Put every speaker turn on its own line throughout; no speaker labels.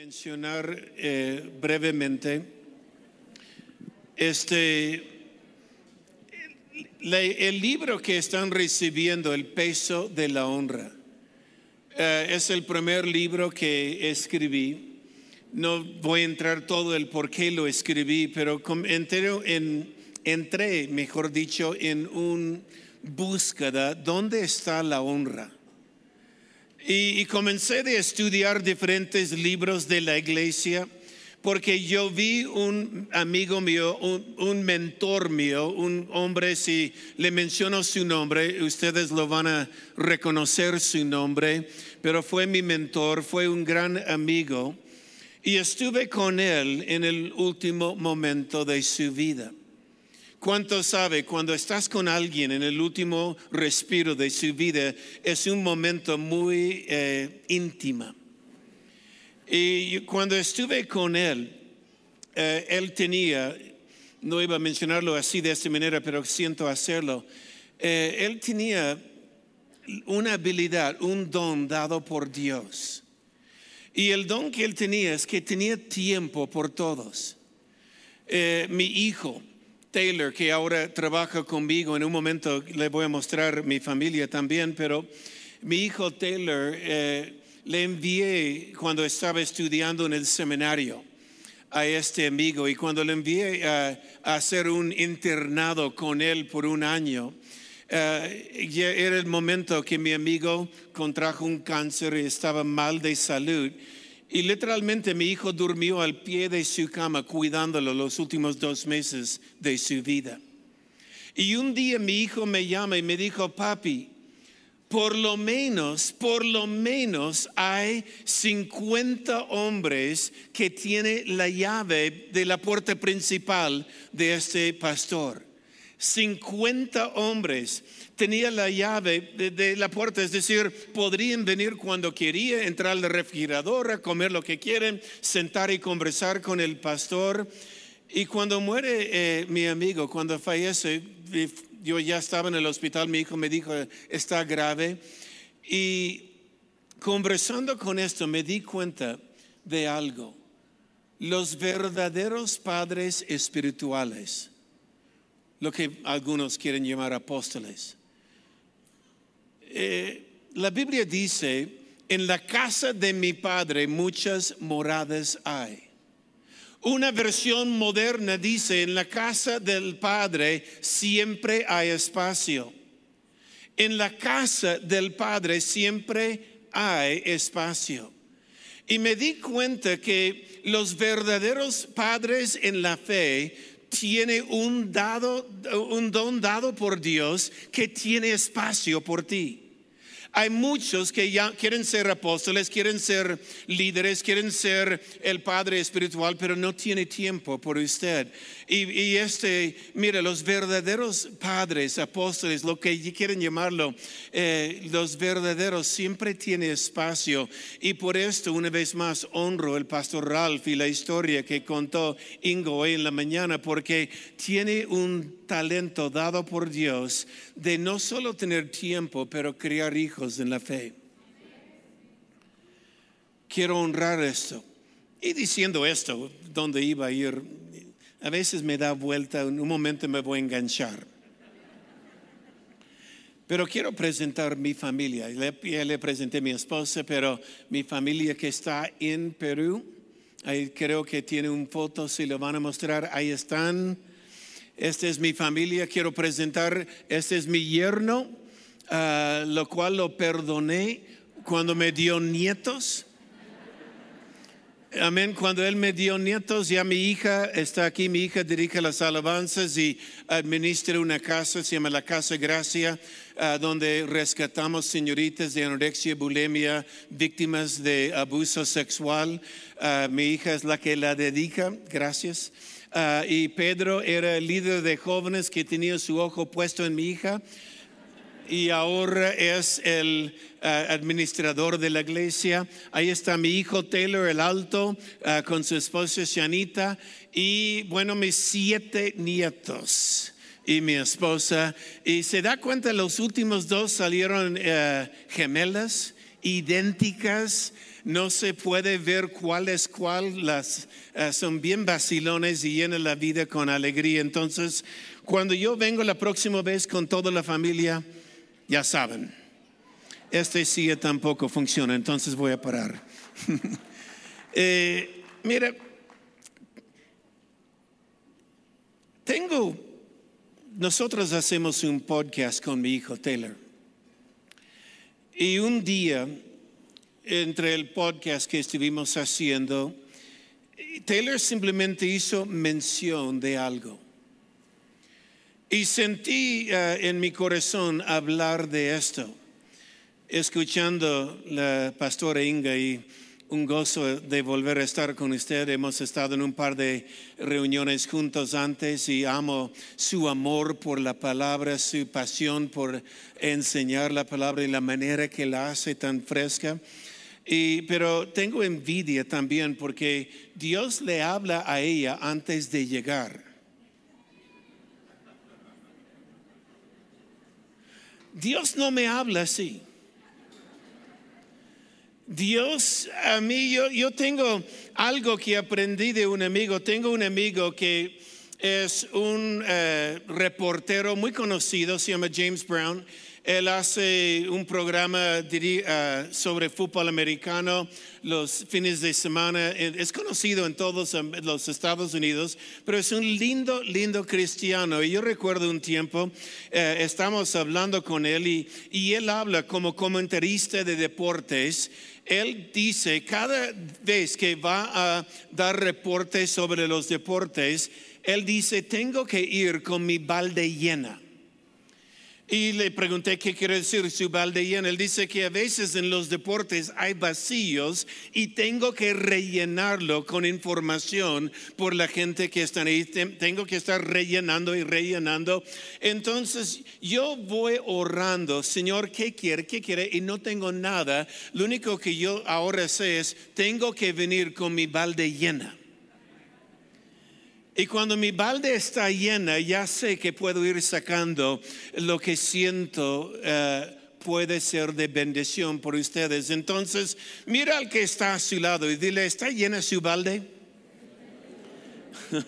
mencionar eh, brevemente este el libro que están recibiendo, El peso de la honra. Eh, es el primer libro que escribí. No voy a entrar todo el por qué lo escribí, pero com- entero en- entré, mejor dicho, en una búsqueda, ¿dónde está la honra? Y, y comencé de estudiar diferentes libros de la iglesia porque yo vi un amigo mío, un, un mentor mío, un hombre, si le menciono su nombre, ustedes lo van a reconocer su nombre, pero fue mi mentor, fue un gran amigo y estuve con él en el último momento de su vida. ¿Cuánto sabe cuando estás con alguien en el último respiro de su vida? Es un momento muy eh, íntimo. Y cuando estuve con él, eh, él tenía, no iba a mencionarlo así de esta manera, pero siento hacerlo, eh, él tenía una habilidad, un don dado por Dios. Y el don que él tenía es que tenía tiempo por todos. Eh, mi hijo, Taylor, que ahora trabaja conmigo, en un momento le voy a mostrar mi familia también, pero mi hijo Taylor eh, le envié cuando estaba estudiando en el seminario a este amigo y cuando le envié a, a hacer un internado con él por un año, eh, era el momento que mi amigo contrajo un cáncer y estaba mal de salud. Y literalmente mi hijo durmió al pie de su cama cuidándolo los últimos dos meses de su vida. Y un día mi hijo me llama y me dijo, papi, por lo menos, por lo menos hay 50 hombres que tienen la llave de la puerta principal de este pastor. 50 hombres tenía la llave de, la puerta, es decir, podrían venir cuando quería, entrar al refrigerador, a comer lo que quieren, sentar y conversar con el pastor. Y cuando muere eh, mi amigo, cuando fallece, yo ya estaba en el hospital, mi hijo me dijo, está grave. Y conversando con esto me di cuenta de algo. Los verdaderos padres espirituales, lo que algunos quieren llamar apóstoles. Eh, la Biblia dice, en la casa de mi padre muchas moradas hay. Una versión moderna dice, en la casa del Padre siempre hay espacio. En la casa del Padre siempre hay espacio. Y me di cuenta que los verdaderos padres en la fe tienen un, dado, un don dado por Dios que tiene espacio por ti. Hay muchos que ya quieren ser apóstoles, quieren ser líderes, quieren ser el padre espiritual, pero no tiene tiempo por usted. Y, y este, mira, los verdaderos padres, apóstoles, lo que quieren llamarlo, eh, los verdaderos siempre tiene espacio. Y por esto, una vez más, honro el pastor Ralph y la historia que contó Ingo hoy en la mañana, porque tiene un talento dado por Dios de no solo tener tiempo, pero criar hijos en la fe. Quiero honrar esto. Y diciendo esto, donde iba a ir, a veces me da vuelta, en un momento me voy a enganchar. Pero quiero presentar mi familia. Le, ya le presenté a mi esposa, pero mi familia que está en Perú, ahí creo que tiene un foto, si lo van a mostrar, ahí están. Esta es mi familia, quiero presentar, este es mi yerno, uh, lo cual lo perdoné cuando me dio nietos. Amén. Cuando Él me dio nietos, ya mi hija está aquí. Mi hija dirige las alabanzas y administra una casa, se llama la Casa Gracia, uh, donde rescatamos señoritas de anorexia, bulimia, víctimas de abuso sexual. Uh, mi hija es la que la dedica. Gracias. Uh, y Pedro era el líder de jóvenes que tenía su ojo puesto en mi hija y ahora es el uh, administrador de la iglesia. Ahí está mi hijo Taylor, el alto, uh, con su esposa Shanita y bueno, mis siete nietos y mi esposa. Y se da cuenta, los últimos dos salieron uh, gemelas, idénticas. No se puede ver cuál es cuál, eh, son bien vacilones y llenan la vida con alegría. Entonces, cuando yo vengo la próxima vez con toda la familia, ya saben, este sí tampoco funciona, entonces voy a parar. eh, mira, tengo, nosotros hacemos un podcast con mi hijo Taylor. Y un día, entre el podcast que estuvimos haciendo, Taylor simplemente hizo mención de algo. Y sentí uh, en mi corazón hablar de esto, escuchando la pastora Inga y un gozo de volver a estar con usted. Hemos estado en un par de reuniones juntos antes y amo su amor por la palabra, su pasión por enseñar la palabra y la manera que la hace tan fresca. Y, pero tengo envidia también porque Dios le habla a ella antes de llegar. Dios no me habla así. Dios, a mí, yo, yo tengo algo que aprendí de un amigo. Tengo un amigo que es un eh, reportero muy conocido, se llama James Brown. Él hace un programa uh, sobre fútbol americano los fines de semana. Es conocido en todos los Estados Unidos, pero es un lindo, lindo cristiano. Y yo recuerdo un tiempo, eh, estamos hablando con él y, y él habla como comentarista de deportes él dice, cada vez que va a dar reportes sobre los deportes, él dice, tengo que ir con mi balde llena. Y le pregunté qué quiere decir su balde lleno. Él dice que a veces en los deportes hay vacíos y tengo que rellenarlo con información por la gente que está ahí. Tengo que estar rellenando y rellenando. Entonces yo voy orando, Señor, ¿qué quiere? ¿Qué quiere? Y no tengo nada. Lo único que yo ahora sé es, tengo que venir con mi balde llena. Y cuando mi balde está llena, ya sé que puedo ir sacando lo que siento eh, puede ser de bendición por ustedes. Entonces, mira al que está a su lado y dile, ¿está llena su balde?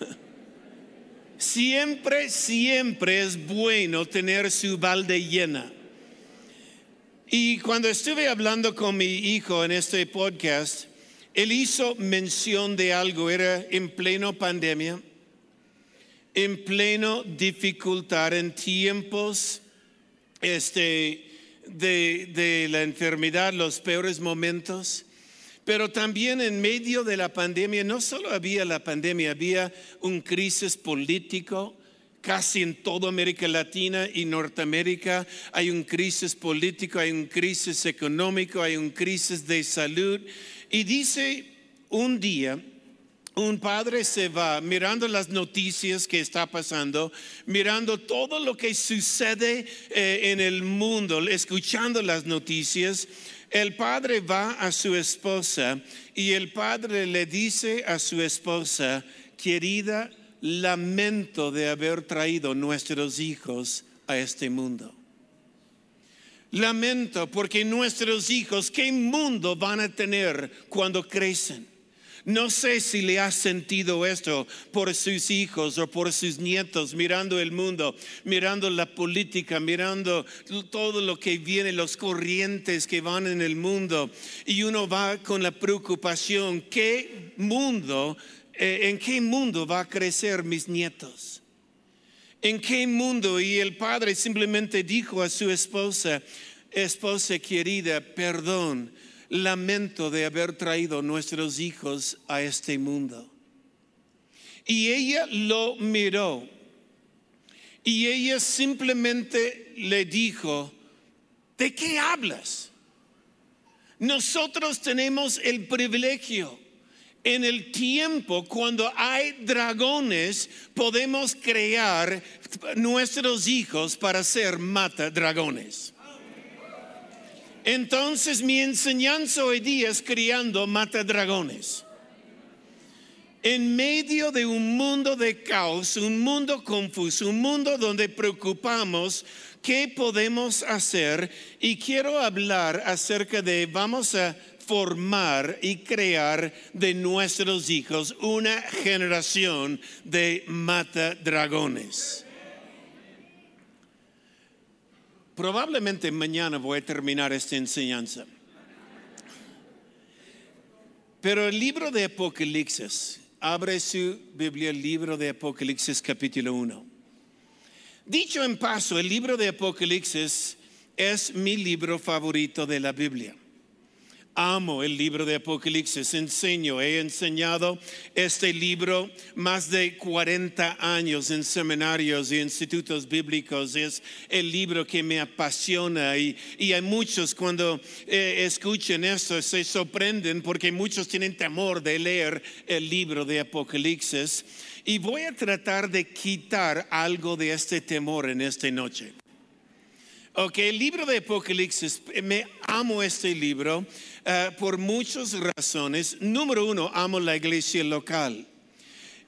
siempre, siempre es bueno tener su balde llena. Y cuando estuve hablando con mi hijo en este podcast, él hizo mención de algo, era en pleno pandemia en pleno dificultad, en tiempos este, de, de la enfermedad, los peores momentos. Pero también en medio de la pandemia, no solo había la pandemia, había un crisis político, casi en toda América Latina y Norteamérica hay un crisis político, hay un crisis económico, hay un crisis de salud. Y dice un día, un padre se va mirando las noticias que está pasando, mirando todo lo que sucede eh, en el mundo, escuchando las noticias. El padre va a su esposa y el padre le dice a su esposa, querida, lamento de haber traído nuestros hijos a este mundo. Lamento porque nuestros hijos, ¿qué mundo van a tener cuando crecen? No sé si le ha sentido esto por sus hijos o por sus nietos, mirando el mundo, mirando la política, mirando todo lo que viene, los corrientes que van en el mundo. Y uno va con la preocupación, ¿qué mundo, eh, en qué mundo va a crecer mis nietos? ¿En qué mundo? Y el padre simplemente dijo a su esposa, esposa querida, perdón lamento de haber traído nuestros hijos a este mundo. Y ella lo miró y ella simplemente le dijo, ¿de qué hablas? Nosotros tenemos el privilegio. En el tiempo cuando hay dragones, podemos crear nuestros hijos para ser mata dragones. Entonces mi enseñanza hoy día es criando matadragones. En medio de un mundo de caos, un mundo confuso, un mundo donde preocupamos qué podemos hacer y quiero hablar acerca de, vamos a formar y crear de nuestros hijos una generación de mata dragones. Probablemente mañana voy a terminar esta enseñanza. Pero el libro de Apocalipsis, abre su Biblia, el libro de Apocalipsis capítulo 1. Dicho en paso, el libro de Apocalipsis es mi libro favorito de la Biblia. Amo el libro de Apocalipsis, enseño, he enseñado este libro más de 40 años en seminarios y institutos bíblicos. Es el libro que me apasiona y, hay muchos cuando eh, escuchen esto se sorprenden porque muchos tienen temor de leer el libro de Apocalipsis. Y voy a tratar de quitar algo de este temor en esta noche. Ok, el libro de Apocalipsis, me amo este libro eh, por muchas razones. Número uno, amo la iglesia local.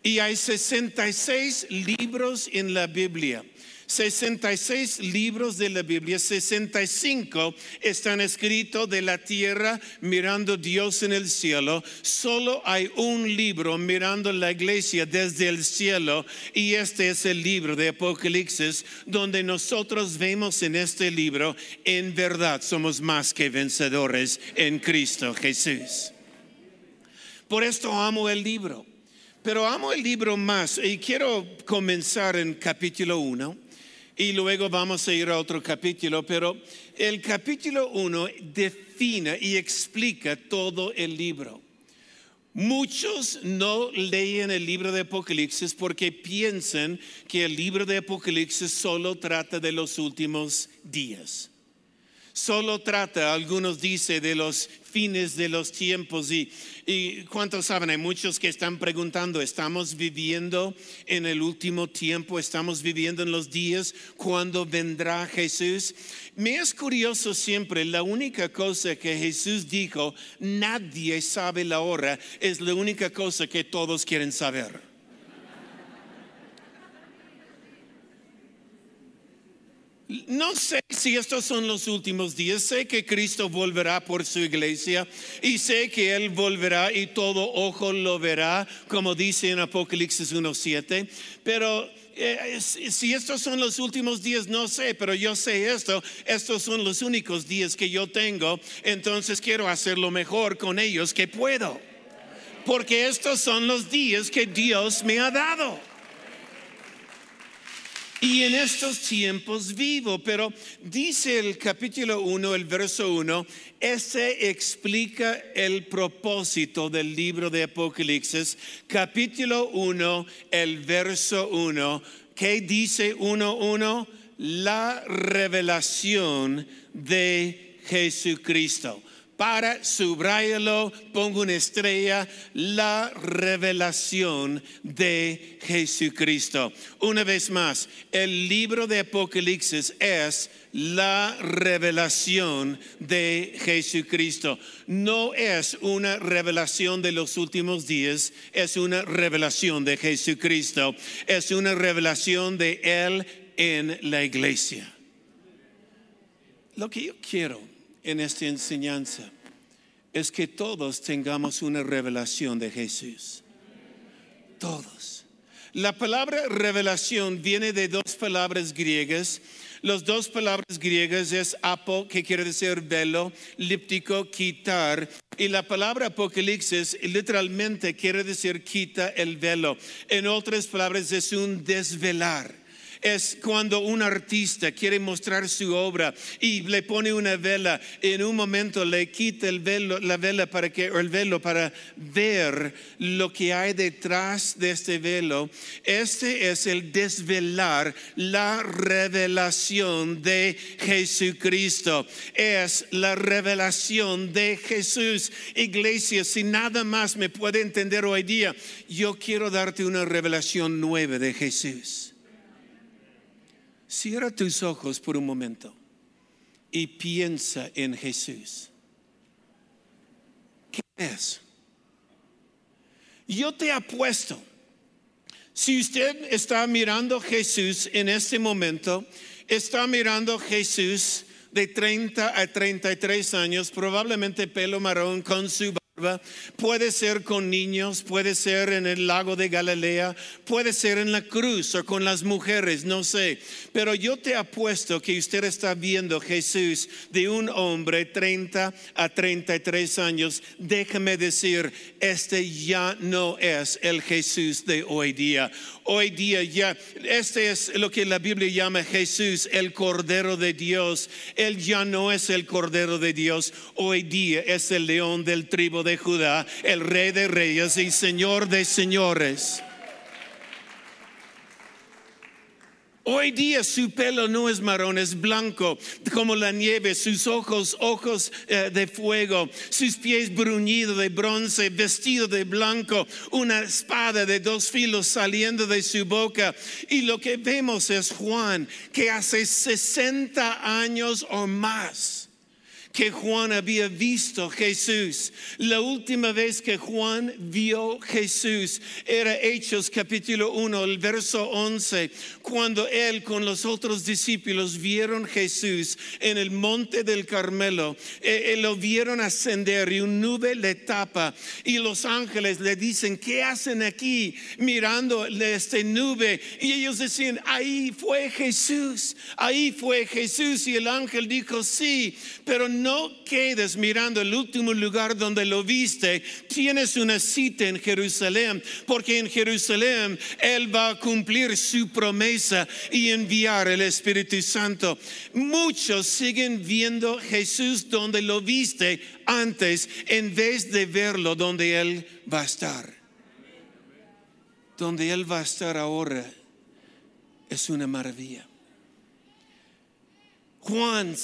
Y hay 66 libros en la Biblia. 66 libros de la Biblia, 65 están escritos de la tierra mirando Dios en el cielo. Solo hay un libro mirando la iglesia desde el cielo y este es el libro de Apocalipsis donde nosotros vemos en este libro en verdad somos más que vencedores en Cristo Jesús. Por esto amo el libro. Pero amo el libro más y quiero comenzar en capítulo 1 y luego vamos a ir a otro capítulo, pero el capítulo 1 define y explica todo el libro. Muchos no leen el libro de Apocalipsis porque piensan que el libro de Apocalipsis solo trata de los últimos días solo trata, algunos dicen, de los fines de los tiempos. Y, y cuántos saben, hay muchos que están preguntando, ¿estamos viviendo en el último tiempo? ¿Estamos viviendo en los días cuando vendrá Jesús? Me es curioso siempre, la única cosa que Jesús dijo, nadie sabe la hora, es la única cosa que todos quieren saber. No sé si estos son los últimos días. Sé que Cristo volverá por su iglesia y sé que Él volverá y todo ojo lo verá, como dice en Apocalipsis 1.7. Pero eh, si estos son los últimos días, no sé, pero yo sé esto. Estos son los únicos días que yo tengo. Entonces quiero hacer lo mejor con ellos que puedo. Porque estos son los días que Dios me ha dado. Y en estos tiempos vivo, pero dice el capítulo 1, el verso 1, ese explica el propósito del libro de Apocalipsis. Capítulo 1, el verso 1, ¿qué dice 1.1? La revelación de Jesucristo para, subrayalo, pongo una estrella, la revelación de Jesucristo. Una vez más, el libro de Apocalipsis es la revelación de Jesucristo. No es una revelación de los últimos días, es una revelación de Jesucristo. Es una revelación de Él en la iglesia. Lo que yo quiero en esta enseñanza es que todos tengamos una revelación de Jesús. Todos. La palabra revelación viene de dos palabras griegas. Las dos palabras griegas es apo, que quiere decir velo, líptico, quitar. Y la palabra apocalipsis literalmente quiere decir quita el velo. En otras palabras es un desvelar es cuando un artista quiere mostrar su obra y le pone una vela, en un momento le quita el velo, la vela para que, el velo para ver lo que hay detrás de este velo. Este es el desvelar la revelación de Jesucristo. Es la revelación de Jesús. Iglesia, si nada más me puede entender hoy día, yo quiero darte una revelación nueva de Jesús. Cierra tus ojos por un momento y piensa en Jesús. ¿Qué es? Yo te apuesto, si usted está mirando a Jesús en este momento, está mirando a Jesús de 30 a 33 años, probablemente pelo marrón con su Puede ser con niños, puede ser en el lago de Galilea, puede ser en la cruz o con las mujeres, no sé. Pero yo te apuesto que usted está viendo Jesús de un hombre 30 a 33 años. Déjame decir, este ya no es el Jesús de hoy día. Hoy día ya, este es lo que la Biblia llama Jesús, el Cordero de Dios. Él ya no es el Cordero de Dios. Hoy día es el león del tribu de Judá, el Rey de Reyes y Señor de Señores. Hoy día su pelo no es marrón, es blanco como la nieve, sus ojos, ojos eh, de fuego, sus pies bruñidos de bronce, vestido de blanco, una espada de dos filos saliendo de su boca. Y lo que vemos es Juan, que hace 60 años o más que Juan había visto Jesús. La última vez que Juan vio Jesús era Hechos capítulo 1, el verso 11, cuando él con los otros discípulos vieron Jesús en el monte del Carmelo. Eh, eh, lo vieron ascender y un nube le tapa y los ángeles le dicen, ¿qué hacen aquí mirando esta nube? Y ellos decían, ahí fue Jesús, ahí fue Jesús. Y el ángel dijo, sí, pero no no quedes mirando el último lugar donde lo viste. Tienes una cita en Jerusalén, porque en Jerusalén Él va a cumplir su promesa y enviar el Espíritu Santo. Muchos siguen viendo Jesús donde lo viste antes en vez de verlo donde Él va a estar. Donde Él va a estar ahora es una maravilla. Juan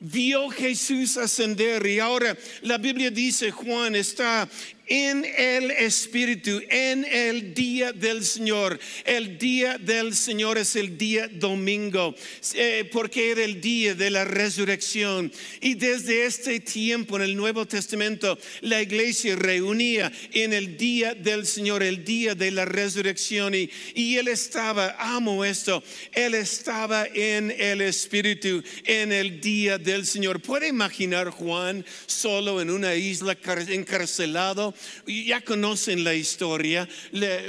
vio Jesús ascender. Y ahora la Biblia dice Juan está en el Espíritu, en el día del Señor. El día del Señor es el día domingo, eh, porque era el día de la resurrección. Y desde este tiempo en el Nuevo Testamento, la iglesia reunía en el día del Señor, el día de la resurrección. Y, y él estaba, amo esto, él estaba en el Espíritu, en el día del Señor. ¿Puede imaginar Juan solo en una isla encarcelado? Ya conocen la historia.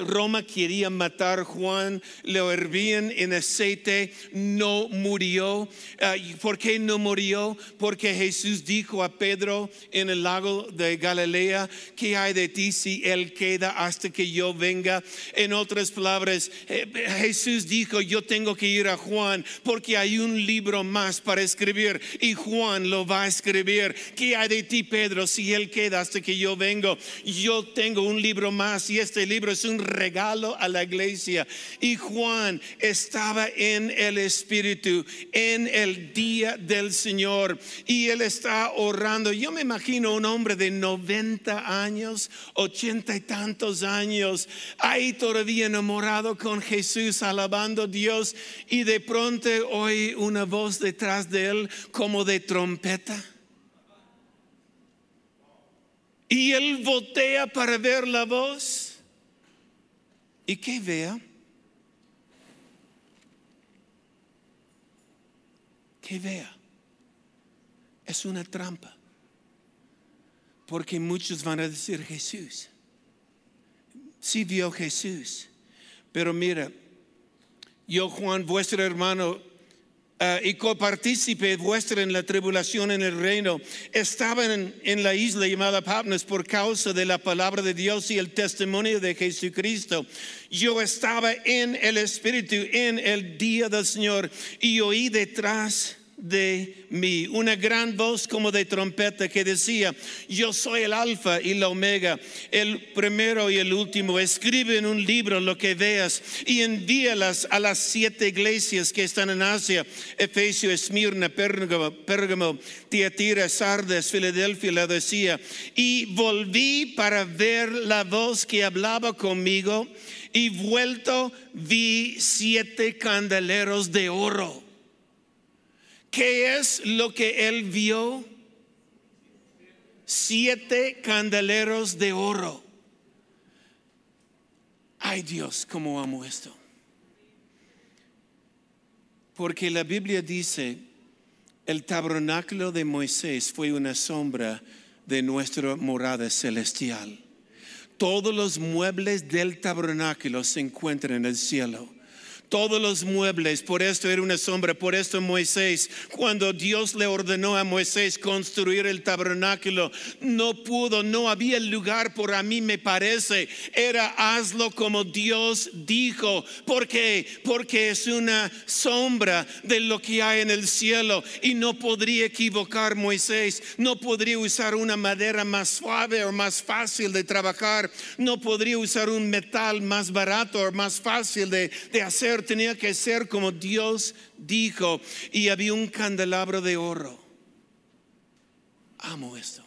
Roma quería matar a Juan, lo hervían en aceite, no murió. Ah, ¿Por qué no murió? Porque Jesús dijo a Pedro en el lago de Galilea, ¿qué hay de ti si él queda hasta que yo venga? En otras palabras, eh, Jesús dijo, yo tengo que ir a Juan porque hay un libro más para escribir y Juan lo va a escribir. ¿Qué hay de ti, Pedro, si él queda hasta que yo vengo? Yo tengo un libro más y este libro es un regalo a la iglesia. Y Juan estaba en el Espíritu en el día del Señor y él está orando. Yo me imagino un hombre de 90 años, 80 y tantos años, ahí todavía enamorado con Jesús, alabando a Dios y de pronto oye una voz detrás de él como de trompeta. Y él voltea para ver la voz. ¿Y qué vea? ¿Qué vea? Es una trampa. Porque muchos van a decir Jesús. Sí vio Jesús. Pero mira, yo Juan, vuestro hermano, uh, y copartícipe vuestra en la tribulación en el reino, estaban en, la isla llamada Patmos por causa de la palabra de Dios y el testimonio de Jesucristo. Yo estaba en el Espíritu en el día del Señor y oí detrás de mí, una gran voz como de trompeta que decía, yo soy el alfa y la omega, el primero y el último. Escribe en un libro lo que veas y envíalas a las siete iglesias que están en Asia, Efesio, Esmirna, Pérgamo, Pérgamo Tiatira, Sardes, Filadelfia, Laodicea. Y volví para ver la voz que hablaba conmigo y vuelto vi siete candeleros de oro ¿Qué es lo que él vio? Siete candeleros de oro. Ay Dios, cómo amo esto. Porque la Biblia dice el tabernáculo de Moisés fue una sombra de nuestra morada celestial. Todos los muebles del tabernáculo se encuentran en el cielo todos los muebles, por esto era una sombra, por esto Moisés, cuando Dios le ordenó a Moisés construir el tabernáculo, no pudo, no había lugar por a mí me parece, era hazlo como Dios dijo, porque porque es una sombra de lo que hay en el cielo. Y no podría equivocar Moisés, no podría usar una madera más suave o más fácil de trabajar, no podría usar un metal más barato o más fácil de, de hacer tenía que ser como Dios dijo. Y había un candelabro de oro. Amo esto.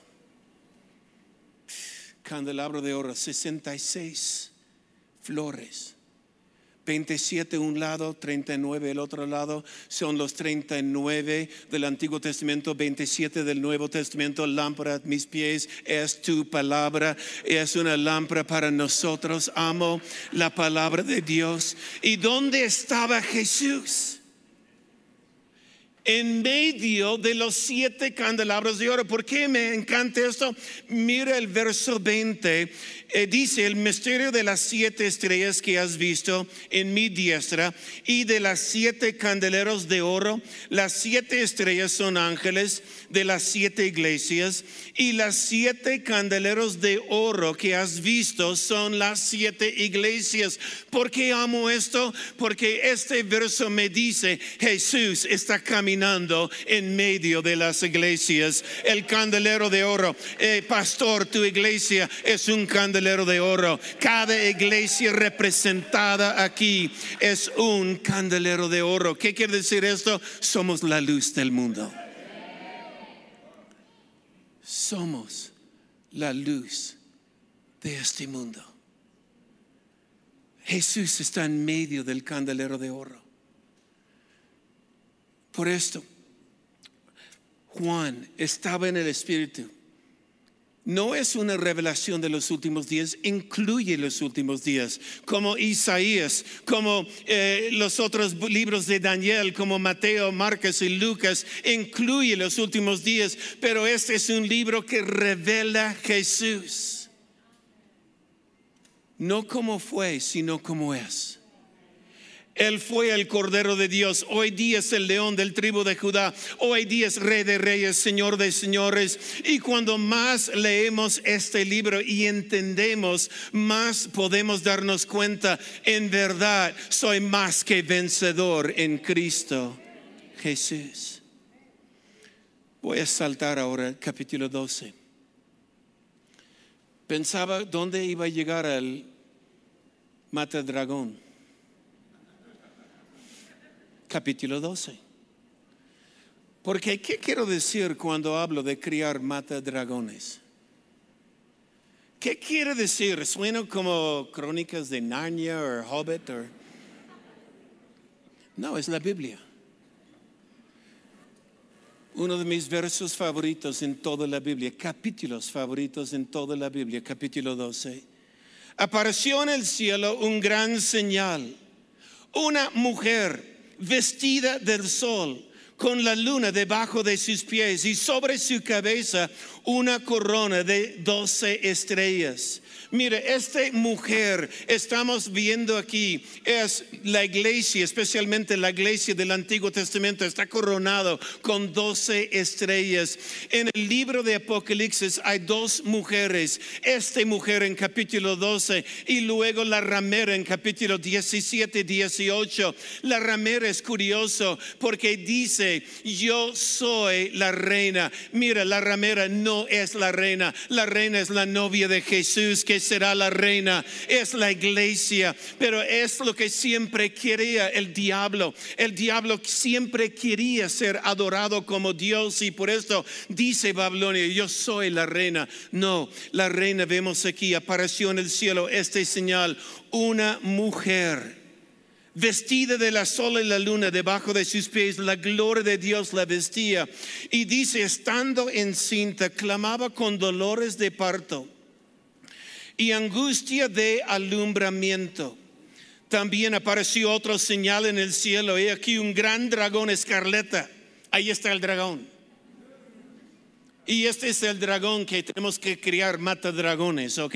Candelabro de oro, 66 flores. 27 un lado, 39 el otro lado, son los 39 del Antiguo Testamento, 27 del Nuevo Testamento, lámpara mis pies, es tu palabra, es una lámpara para nosotros, amo la palabra de Dios. ¿Y dónde estaba Jesús? en medio de los siete candelabros de oro. ¿Por qué me encanta esto? Mira el verso 20 eh, dice el misterio de las siete estrellas que has visto en mi diestra y de las siete candeleros de oro. Las siete estrellas son ángeles de las siete iglesias y las siete candeleros de oro que has visto son las siete iglesias. ¿Por qué amo esto? Porque este verso me dice, Jesús está caminando en medio de las iglesias. El candelero de oro, eh, pastor, tu iglesia es un candelero de oro. Cada iglesia representada aquí es un candelero de oro. ¿Qué quiere decir esto? Somos la luz del mundo. Somos la luz de este mundo. Jesús está en medio del candelero de oro. Por esto, Juan estaba en el Espíritu no es una revelación de los últimos días, incluye los últimos días, como Isaías, como eh, los otros libros de Daniel, como Mateo, Marcos y Lucas, incluye los últimos días, pero este es un libro que revela Jesús. No como fue, sino como es. Él fue el Cordero de Dios. Hoy día es el león del tribu de Judá. Hoy día es Rey de Reyes, Señor de Señores. Y cuando más leemos este libro y entendemos, más podemos darnos cuenta, en verdad, soy más que vencedor en Cristo Jesús. Voy a saltar ahora capítulo 12. Pensaba dónde iba a llegar el mata dragón capítulo 12. Porque, ¿qué quiero decir cuando hablo de criar mata dragones? ¿Qué quiere decir? ¿Suena como crónicas de Narnia o Hobbit? No, es la Biblia. Uno de mis versos favoritos en toda la Biblia, capítulos favoritos en toda la Biblia, capítulo 12. Apareció en el cielo un gran señal, una mujer vestida del sol, con la luna debajo de sus pies y sobre su cabeza una corona de doce estrellas. Mire, esta mujer estamos viendo aquí es la iglesia, especialmente la iglesia del Antiguo Testamento, está coronado con doce estrellas. En el libro de Apocalipsis hay dos mujeres, esta mujer en capítulo 12 y luego la ramera en capítulo 17, 18. La ramera es curioso porque dice, yo soy la reina. Mira, la ramera no es la reina, la reina es la novia de Jesús que será la reina, es la iglesia, pero es lo que siempre quería el diablo. El diablo siempre quería ser adorado como Dios y por eso dice Babilonia, yo soy la reina. No, la reina vemos aquí, apareció en el cielo este señal, una mujer vestida de la sol y la luna debajo de sus pies, la gloria de Dios la vestía. Y dice, estando encinta, clamaba con dolores de parto y angustia de alumbramiento. También apareció otro señal en el cielo, y aquí un gran dragón escarlata, Ahí está el dragón. Y este es el dragón que tenemos que criar, mata dragones, ¿ok?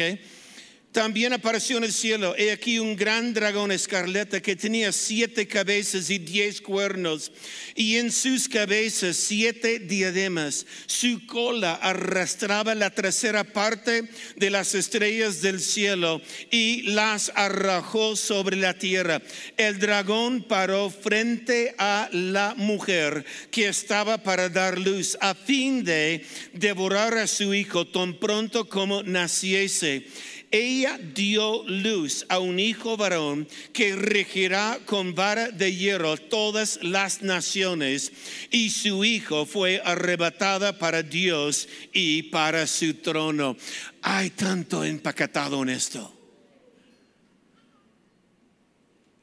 También apareció en el cielo, he aquí un gran dragón escarlata que tenía siete cabezas y diez cuernos, y en sus cabezas siete diademas. Su cola arrastraba la tercera parte de las estrellas del cielo y las arrojó sobre la tierra. El dragón paró frente a la mujer que estaba para dar luz, a fin de devorar a su hijo tan pronto como naciese ella dio luz a un hijo varón que regirá con vara de hierro todas las naciones y su hijo fue arrebatada para Dios y para su trono. Hay tanto empacatado en esto.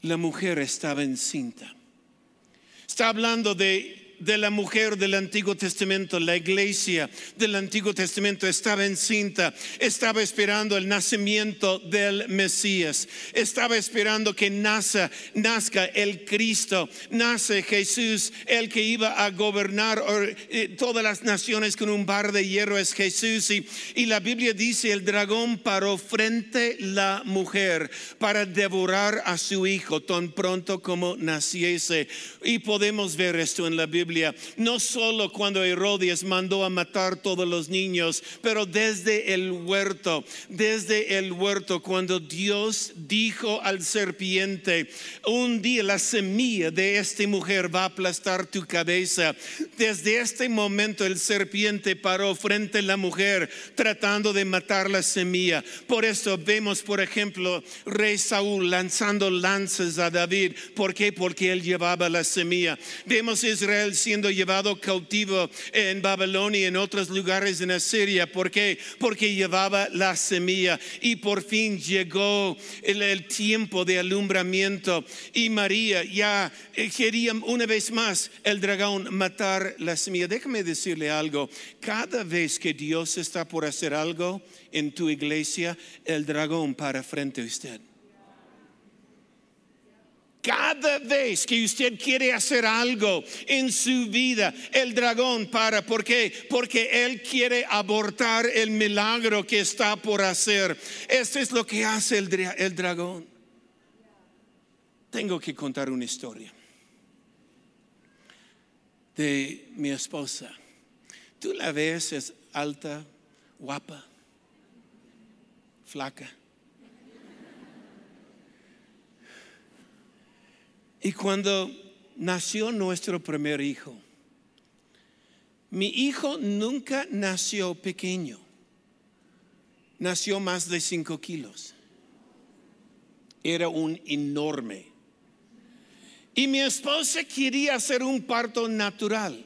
La mujer estaba encinta. Está hablando de de la mujer del Antiguo Testamento, la iglesia del Antiguo Testamento estaba encinta, estaba esperando el nacimiento del Mesías, estaba esperando que nazca, nazca el Cristo, nace Jesús, el que iba a gobernar eh, todas las naciones con un bar de hierro es Jesús. Y, y la Biblia dice, el dragón paró frente la mujer para devorar a su hijo tan pronto como naciese. Y podemos ver esto en la Biblia no solo cuando Herodes mandó a matar todos los niños, pero desde el huerto, desde el huerto, cuando Dios dijo al serpiente, un día la semilla de esta mujer va a aplastar tu cabeza. Desde este momento el serpiente paró frente a la mujer tratando de matar la semilla. Por eso vemos, por ejemplo, rey Saúl lanzando lanzas a David. ¿Por qué? Porque él llevaba la semilla. Vemos Israel siendo llevado cautivo en Babilonia y en otros lugares en Asiria. ¿Por qué? Porque llevaba la semilla y por fin llegó el, tiempo de alumbramiento y María ya eh, quería una vez más el dragón matar la semilla. Déjame decirle algo, cada vez que Dios está por hacer algo en tu iglesia, el dragón para frente a usted. Cada vez que usted quiere hacer algo en su vida, el dragón para. ¿Por qué? Porque él quiere abortar el milagro que está por hacer. Esto es lo que hace el, el dragón. Tengo que contar una historia de mi esposa. Tú la ves, es alta, guapa, flaca Y cuando nació nuestro primer hijo, mi hijo nunca nació pequeño, nació más de cinco kilos. Era un enorme. Y mi esposa quería hacer un parto natural.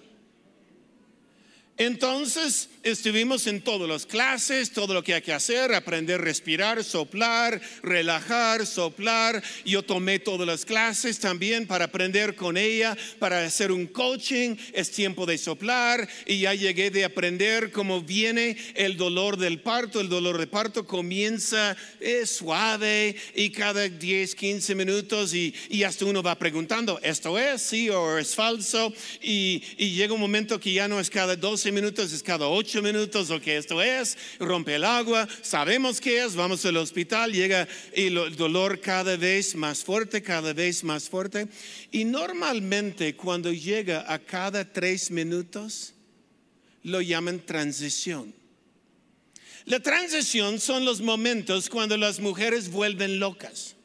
Entonces estuvimos en todas las clases, todo lo que hay que hacer, aprender a respirar, soplar, relajar, soplar. Yo tomé todas las clases también para aprender con ella, para hacer un coaching. Es tiempo de soplar y ya llegué de aprender cómo viene el dolor del parto. El dolor del parto comienza es suave y cada 10, 15 minutos y, hasta uno va preguntando, ¿esto es sí o es falso? Y, y llega un momento que ya no es cada 12 minutos, es cada 8 minutos lo que esto es, rompe el agua, sabemos qué es, vamos al hospital, llega el dolor cada vez más fuerte, cada vez más fuerte. Y normalmente cuando llega a cada 3 minutos, lo llaman transición. La transición son los momentos cuando las mujeres vuelven locas.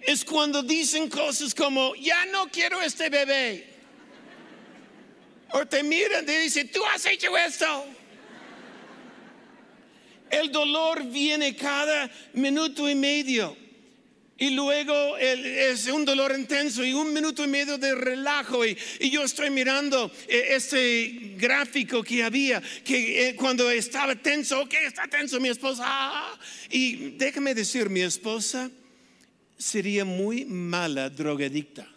Es cuando dicen cosas como, ya no quiero este bebé. O te miran y dicen, tú has hecho esto. El dolor viene cada minuto y medio. Y luego es un dolor intenso y un minuto y medio de relajo. Y, yo estoy mirando eh, ese gráfico que había, que eh, cuando estaba tenso, ok, está tenso mi esposa. Y déjame decir, mi esposa sería muy mala drogadicta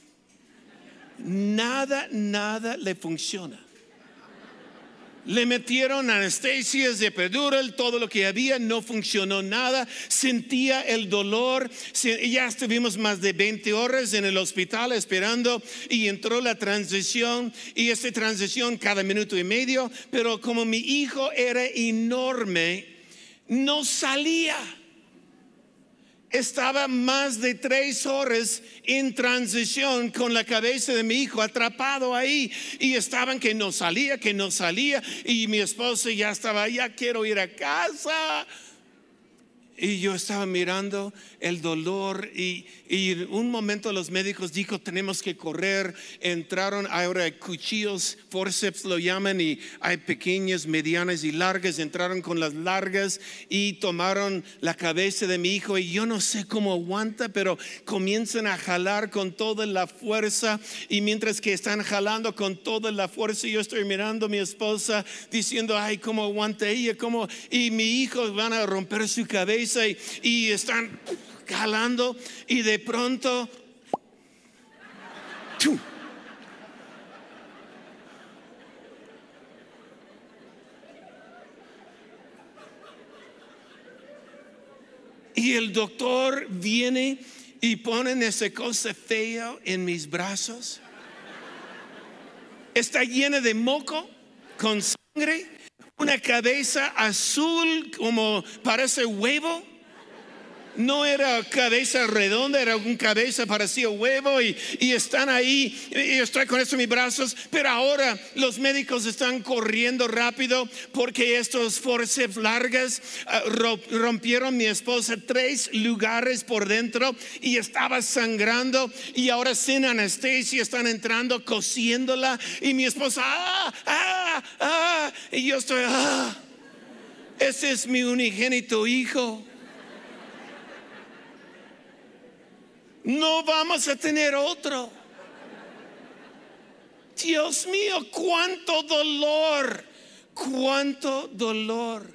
nada, nada le funciona. Le metieron anestesias de epidural, todo lo que había, no funcionó nada. Sentía el dolor. Ya estuvimos más de 20 horas en el hospital esperando y entró la transición. Y esta transición cada minuto y medio, pero como mi hijo era enorme, no salía estaba más de tres horas en transición con la cabeza de mi hijo atrapado ahí y estaban que no salía, que no salía y mi esposa ya estaba, ya quiero ir a casa. Y yo estaba mirando el dolor y, y un momento los médicos dijo tenemos que correr. Entraron, ahora hay cuchillos, forceps lo llaman y hay pequeñas, medianas y largas. Entraron con las largas y tomaron la cabeza de mi hijo y yo no sé cómo aguanta, pero comienzan a jalar con toda la fuerza y mientras que están jalando con toda la fuerza yo estoy mirando a mi esposa diciendo, ay, cómo aguanta ella, cómo y mi hijo van a romper su cabeza y, están jalando y de pronto... Y el doctor viene y pone esa cosa fea en mis brazos. Está llena de moco, con sangre una cabeza azul como parece huevo. No era cabeza redonda, era una cabeza parecía huevo y, están ahí. Y estoy con esto en mis brazos, pero ahora los médicos están corriendo rápido porque estos forceps largas ah, rompieron mi esposa tres lugares por dentro y estaba sangrando y ahora sin anestesia están entrando cosiéndola y mi esposa, ah, ah, ah, y yo estoy, ah, ese es mi unigénito hijo. No vamos a tener otro. Dios mío, cuánto dolor, cuánto dolor.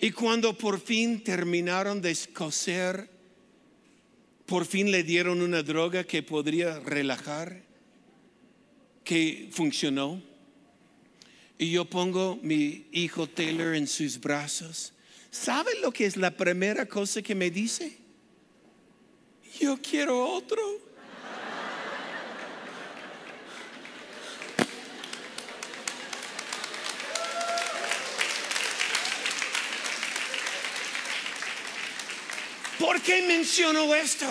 Y cuando por fin terminaron de coser, por fin le dieron una droga que podría relajar, que funcionó. Y yo pongo mi hijo Taylor en sus brazos. ¿Sabe lo que es la primera cosa que me dice? Yo quiero otro. ¿Por qué menciono esto?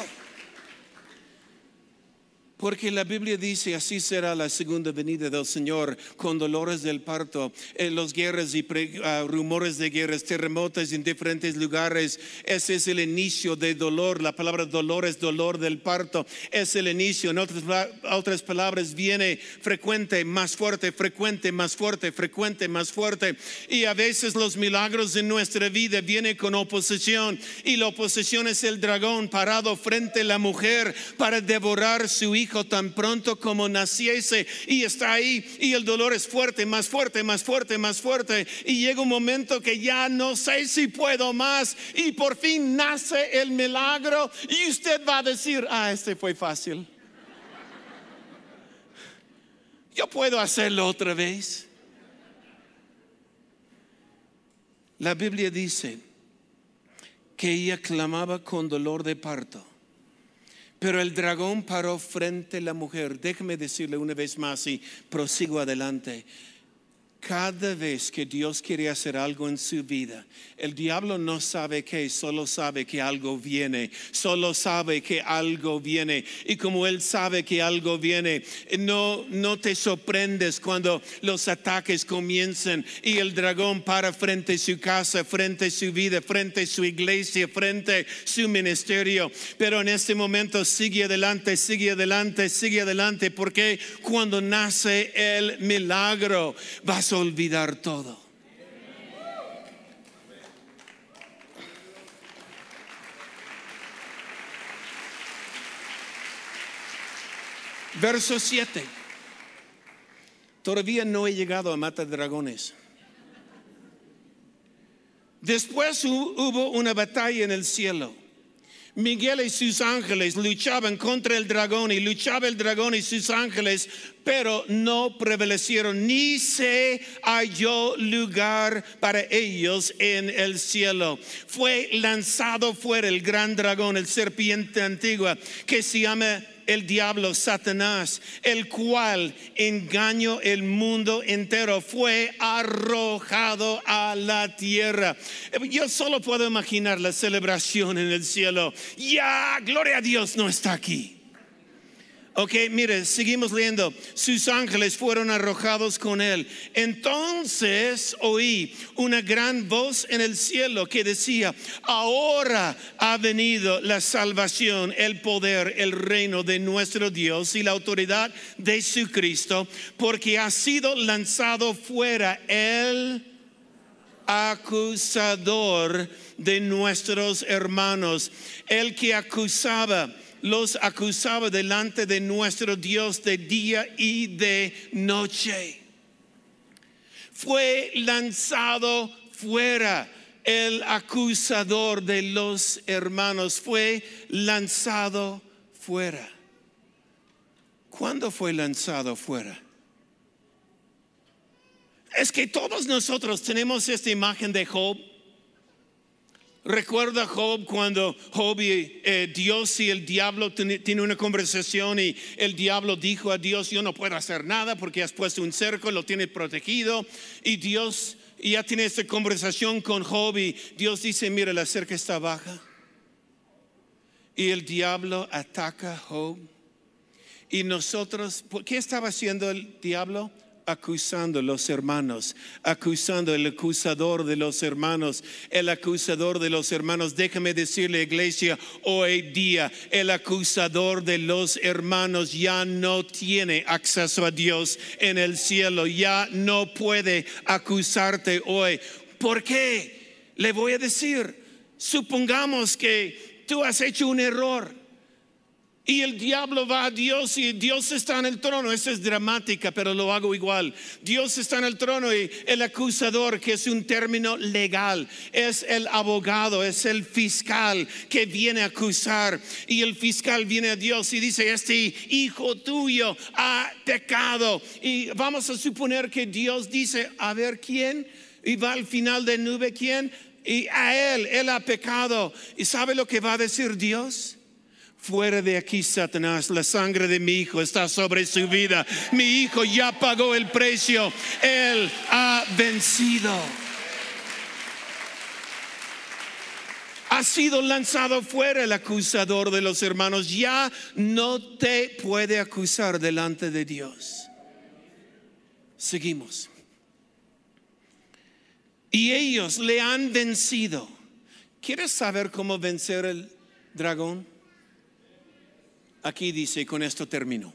Porque la Biblia dice, así será la segunda venida del Señor con dolores del parto, en eh, los guerras y ah, rumores de guerras, terremotos en diferentes lugares. Ese es el inicio de dolor. La palabra dolor es dolor del parto. Es el inicio. En otras, otras palabras, viene frecuente, más fuerte, frecuente, más fuerte, frecuente, más fuerte. Y a veces los milagros en nuestra vida vienen con oposición. Y la oposición es el dragón parado frente a la mujer para devorar su hijo tan pronto como naciese y está ahí y el dolor es fuerte, más fuerte, más fuerte, más fuerte y llega un momento que ya no sé si puedo más y por fin nace el milagro y usted va a decir, ah, este fue fácil. Yo puedo hacerlo otra vez. La Biblia dice que ella clamaba con dolor de parto. Pero el dragón paró frente a la mujer. Déjeme decirle una vez más y prosigo adelante. Cada vez que Dios quiere hacer algo en su vida, el diablo no sabe qué, solo sabe que algo viene, solo sabe que algo viene. Y como él sabe que algo viene, no, no te sorprendes cuando los ataques comienzan y el dragón para frente a su casa, frente a su vida, frente a su iglesia, frente a su ministerio. Pero en este momento sigue adelante, sigue adelante, sigue adelante, porque cuando nace el milagro, vas olvidar todo. Verso 7. Todavía no he llegado a matar dragones. Después hubo una batalla en el cielo. Miguel y sus ángeles luchaban contra el dragón y luchaba el dragón y sus ángeles, pero no prevalecieron, ni se halló lugar para ellos en el cielo. Fue lanzado fuera el gran dragón, el serpiente antigua, que se llama el diablo, Satanás, el cual engañó el mundo entero, fue arrojado a la tierra. Yo solo puedo imaginar la celebración en el cielo. Ya, gloria a Dios, no está aquí. Ok, mire, seguimos leyendo. Sus ángeles fueron arrojados con él. Entonces oí una gran voz en el cielo que decía, ahora ha venido la salvación, el poder, el reino de nuestro Dios y la autoridad de su Cristo, porque ha sido lanzado fuera el acusador de nuestros hermanos, el que acusaba los acusaba delante de nuestro Dios de día y de noche. Fue lanzado fuera el acusador de los hermanos, fue lanzado fuera. ¿Cuándo fue lanzado fuera? Es que todos nosotros tenemos esta imagen de Job Recuerda Job cuando Job y eh, Dios y el diablo tiene una conversación y el diablo dijo a Dios, yo no puedo hacer nada porque has puesto un cerco, lo tienes protegido. Y Dios ya tiene esta conversación con Job y Dios dice, mira, la cerca está baja. Y el diablo ataca a Job. Y nosotros, ¿qué estaba haciendo el diablo? Acusando los hermanos, acusando el acusador de los hermanos, el acusador de los hermanos. Déjame decirle, iglesia, hoy día el acusador de los hermanos ya no tiene acceso a Dios en el cielo, ya no puede acusarte hoy. ¿Por qué? Le voy a decir, supongamos que tú has hecho un error y el diablo va a Dios y Dios está en el trono. Eso es dramática, pero lo hago igual. Dios está en el trono y el acusador, que es un término legal, es el abogado, es el fiscal que viene a acusar. Y el fiscal viene a Dios y dice, este hijo tuyo ha pecado. Y vamos a suponer que Dios dice, a ver quién. Y va al final de nube, ¿quién? Y a él, él ha pecado. ¿Y sabe lo que va a decir Dios? Fuera de aquí, Satanás, la sangre de mi hijo está sobre su vida. Mi hijo ya pagó el precio. Él ha vencido. Ha sido lanzado fuera el acusador de los hermanos. Ya no te puede acusar delante de Dios. Seguimos. Y ellos le han vencido. ¿Quieres saber cómo vencer el dragón? Aquí dice, con esto termino.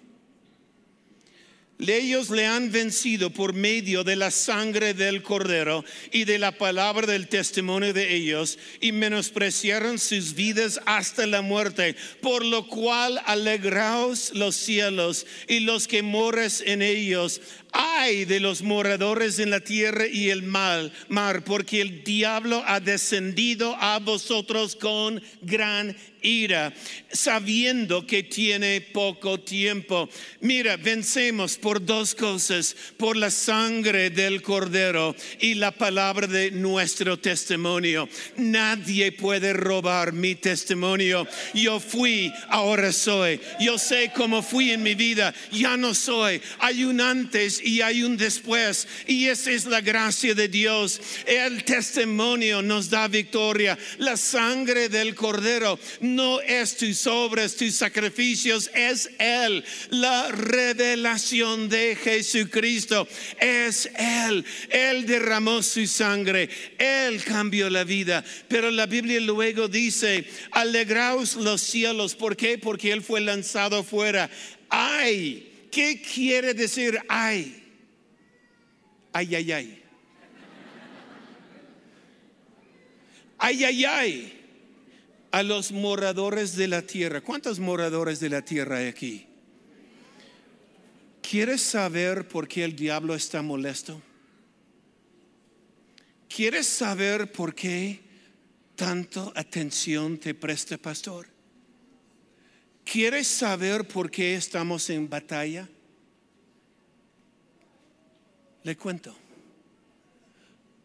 Ellos le han vencido por medio de la sangre del cordero y de la palabra del testimonio de ellos y menospreciaron sus vidas hasta la muerte, por lo cual alegraos los cielos y los que mores en ellos. Ay de los moradores en la tierra y el mal, mar, porque el diablo ha descendido a vosotros con gran ira, sabiendo que tiene poco tiempo. Mira, vencemos por dos cosas, por la sangre del cordero y la palabra de nuestro testimonio. Nadie puede robar mi testimonio. Yo fui, ahora soy. Yo sé cómo fui en mi vida, ya no soy. Hay un antes y hay un después. Y esa es la gracia de Dios. El testimonio nos da victoria. La sangre del cordero no es tus obras, tus sacrificios, es Él. La revelación de Jesucristo es Él. Él derramó su sangre, Él cambió la vida. Pero la Biblia luego dice, alegraos los cielos. ¿Por qué? Porque Él fue lanzado fuera. Ay, ¿qué quiere decir ay? Ay, ay, ay. Ay, ay, ay a los moradores de la tierra. ¿Cuántos moradores de la tierra hay aquí? ¿Quieres saber por qué el diablo está molesto? ¿Quieres saber por qué tanto atención te presta, pastor? ¿Quieres saber por qué estamos en batalla? Le cuento.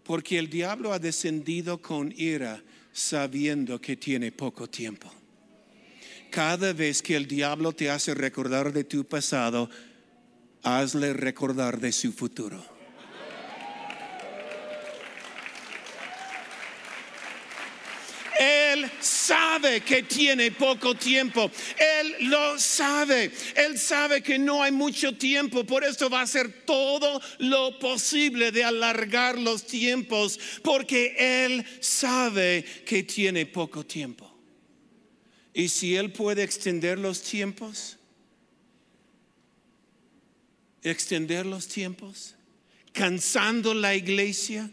Porque el diablo ha descendido con ira sabiendo que tiene poco tiempo. Cada vez que el diablo te hace recordar de tu pasado, hazle recordar de su futuro. Él sabe que tiene poco tiempo. Él lo sabe. Él sabe que no hay mucho tiempo. Por eso va a hacer todo lo posible de alargar los tiempos. Porque Él sabe que tiene poco tiempo. Y si Él puede extender los tiempos, extender los tiempos, cansando la iglesia,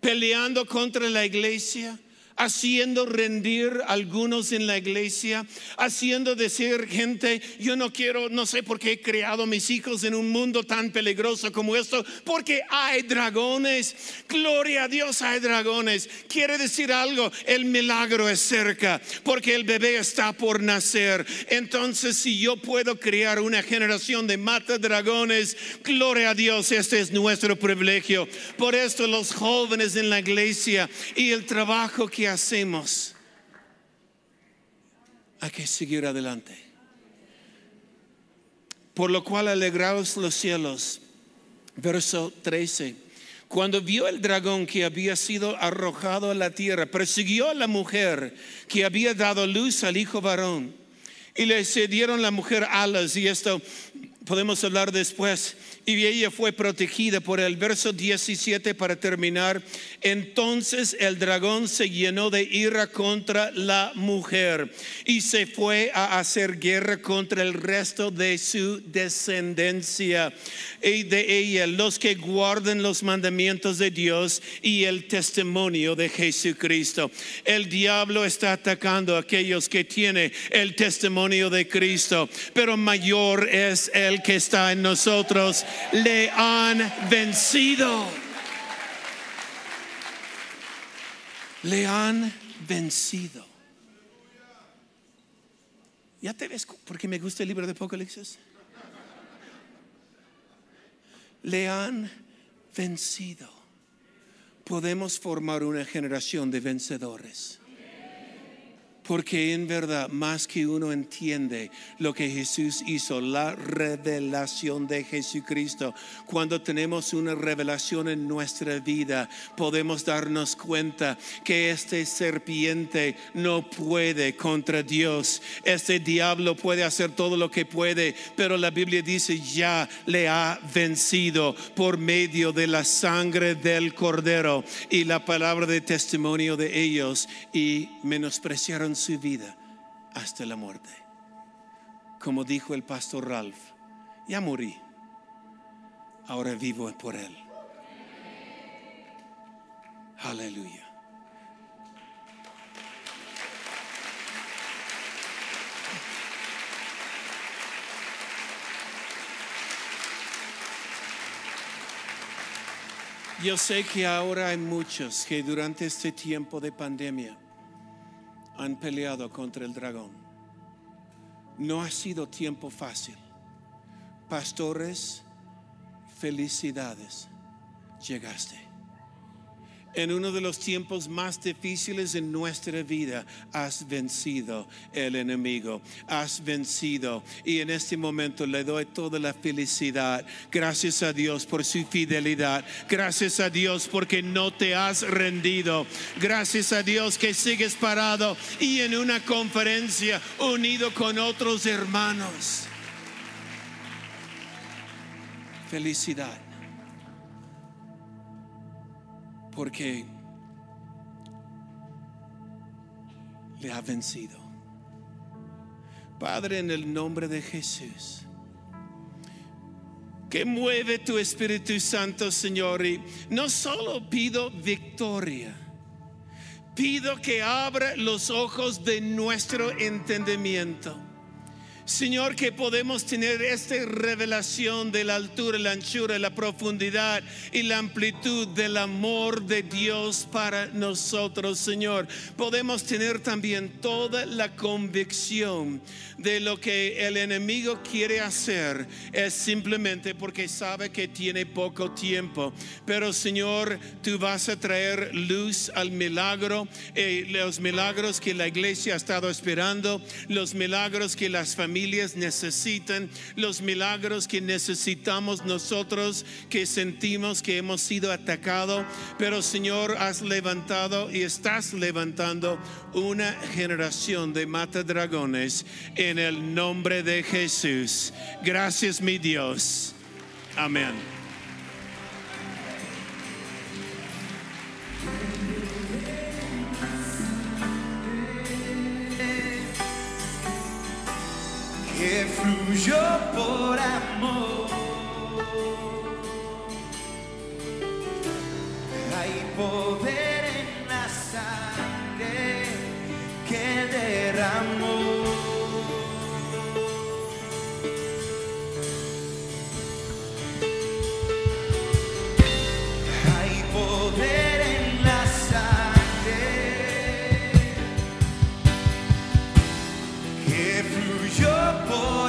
peleando contra la iglesia, haciendo rendir algunos en la iglesia, haciendo decir gente, yo no quiero, no sé por qué he creado mis hijos en un mundo tan peligroso como esto, porque hay dragones, gloria a Dios hay dragones. Quiere decir algo, el milagro es cerca, porque el bebé está por nacer. Entonces, si yo puedo crear una generación de mata dragones, gloria a Dios, este es nuestro privilegio. Por esto los jóvenes en la iglesia y el trabajo que hacemos, hay que seguir adelante. Por lo cual alegraos los cielos. Verso 13. Cuando vio el dragón que había sido arrojado a la tierra, persiguió a la mujer que había dado luz al hijo varón. Y le cedieron la mujer alas. Y esto podemos hablar después y ella fue protegida por el verso 17 para terminar. Entonces el dragón se llenó de ira contra la mujer y se fue a hacer guerra contra el resto de su descendencia y de ella, los que guarden los mandamientos de Dios y el testimonio de Jesucristo. El diablo está atacando a aquellos que tienen el testimonio de Cristo, pero mayor es el que está en nosotros le han vencido. Le han vencido. ¿Ya te ves porque me gusta el libro de Apocalipsis? Le han vencido. Podemos formar una generación de vencedores. Porque en verdad, más que uno entiende lo que Jesús hizo, la revelación de Jesucristo, cuando tenemos una revelación en nuestra vida, podemos darnos cuenta que este serpiente no puede contra Dios. Este diablo puede hacer todo lo que puede, pero la Biblia dice ya le ha vencido por medio de la sangre del cordero y la palabra de testimonio de ellos y menospreciaron su vida hasta la muerte. Como dijo el pastor Ralph, ya morí, ahora vivo por él. Aleluya. Yo sé que ahora hay muchos que durante este tiempo de pandemia han peleado contra el dragón. No ha sido tiempo fácil. Pastores, felicidades, llegaste en uno de los tiempos más difíciles en nuestra vida, has vencido el enemigo, has vencido. Y en este momento le doy toda la felicidad. Gracias a Dios por su fidelidad. Gracias a Dios porque no te has rendido. Gracias a Dios que sigues parado y en una conferencia unido con otros hermanos. Felicidad. Porque le ha vencido. Padre, en el nombre de Jesús, que mueve tu Espíritu Santo, Señor, y no solo pido victoria, pido que abra los ojos de nuestro entendimiento Señor, que podemos tener esta revelación de la altura, la anchura, la profundidad y la amplitud del amor de Dios para nosotros, Señor. Podemos tener también toda la convicción de lo que el enemigo quiere hacer es simplemente porque sabe que tiene poco tiempo. Pero Señor, tú vas a traer luz al milagro, eh, los milagros que la iglesia ha estado esperando, los milagros que las familias necesitan, los milagros que necesitamos nosotros que sentimos que hemos sido atacados. Pero Señor, has levantado y estás levantando una generación de matadragones en el nombre de Jesús. Gracias, mi Dios. Amén.
Que fluyó por amor. Hay poder en la sangre que derramó. Fluyó